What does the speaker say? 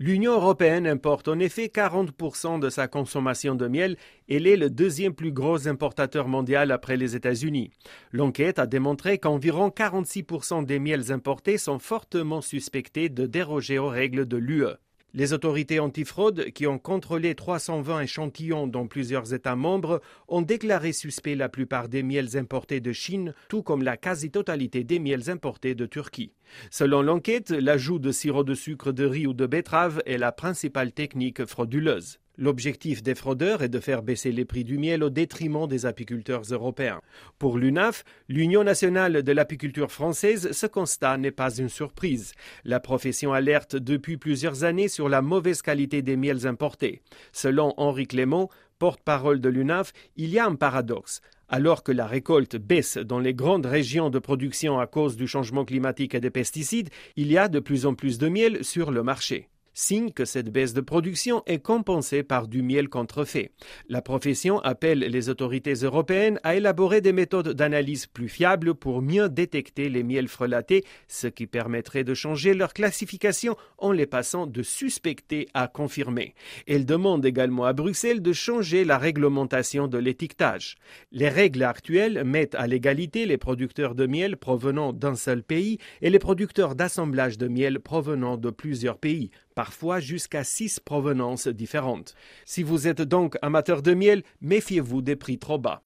L'Union européenne importe en effet 40% de sa consommation de miel. Elle est le deuxième plus gros importateur mondial après les États-Unis. L'enquête a démontré qu'environ 46% des miels importés sont fortement suspectés de déroger aux règles de l'UE. Les autorités antifraude, qui ont contrôlé 320 échantillons dans plusieurs États membres, ont déclaré suspect la plupart des miels importés de Chine, tout comme la quasi-totalité des miels importés de Turquie. Selon l'enquête, l'ajout de sirop de sucre de riz ou de betterave est la principale technique frauduleuse. L'objectif des fraudeurs est de faire baisser les prix du miel au détriment des apiculteurs européens. Pour l'UNAF, l'Union nationale de l'apiculture française, ce constat n'est pas une surprise. La profession alerte depuis plusieurs années sur la mauvaise qualité des miels importés. Selon Henri Clément, porte-parole de l'UNAF, il y a un paradoxe. Alors que la récolte baisse dans les grandes régions de production à cause du changement climatique et des pesticides, il y a de plus en plus de miel sur le marché signe que cette baisse de production est compensée par du miel contrefait. La profession appelle les autorités européennes à élaborer des méthodes d'analyse plus fiables pour mieux détecter les miels frelatés, ce qui permettrait de changer leur classification en les passant de suspectés à confirmés. Elle demande également à Bruxelles de changer la réglementation de l'étiquetage. Les règles actuelles mettent à l'égalité les producteurs de miel provenant d'un seul pays et les producteurs d'assemblage de miel provenant de plusieurs pays parfois jusqu'à six provenances différentes. Si vous êtes donc amateur de miel, méfiez-vous des prix trop bas.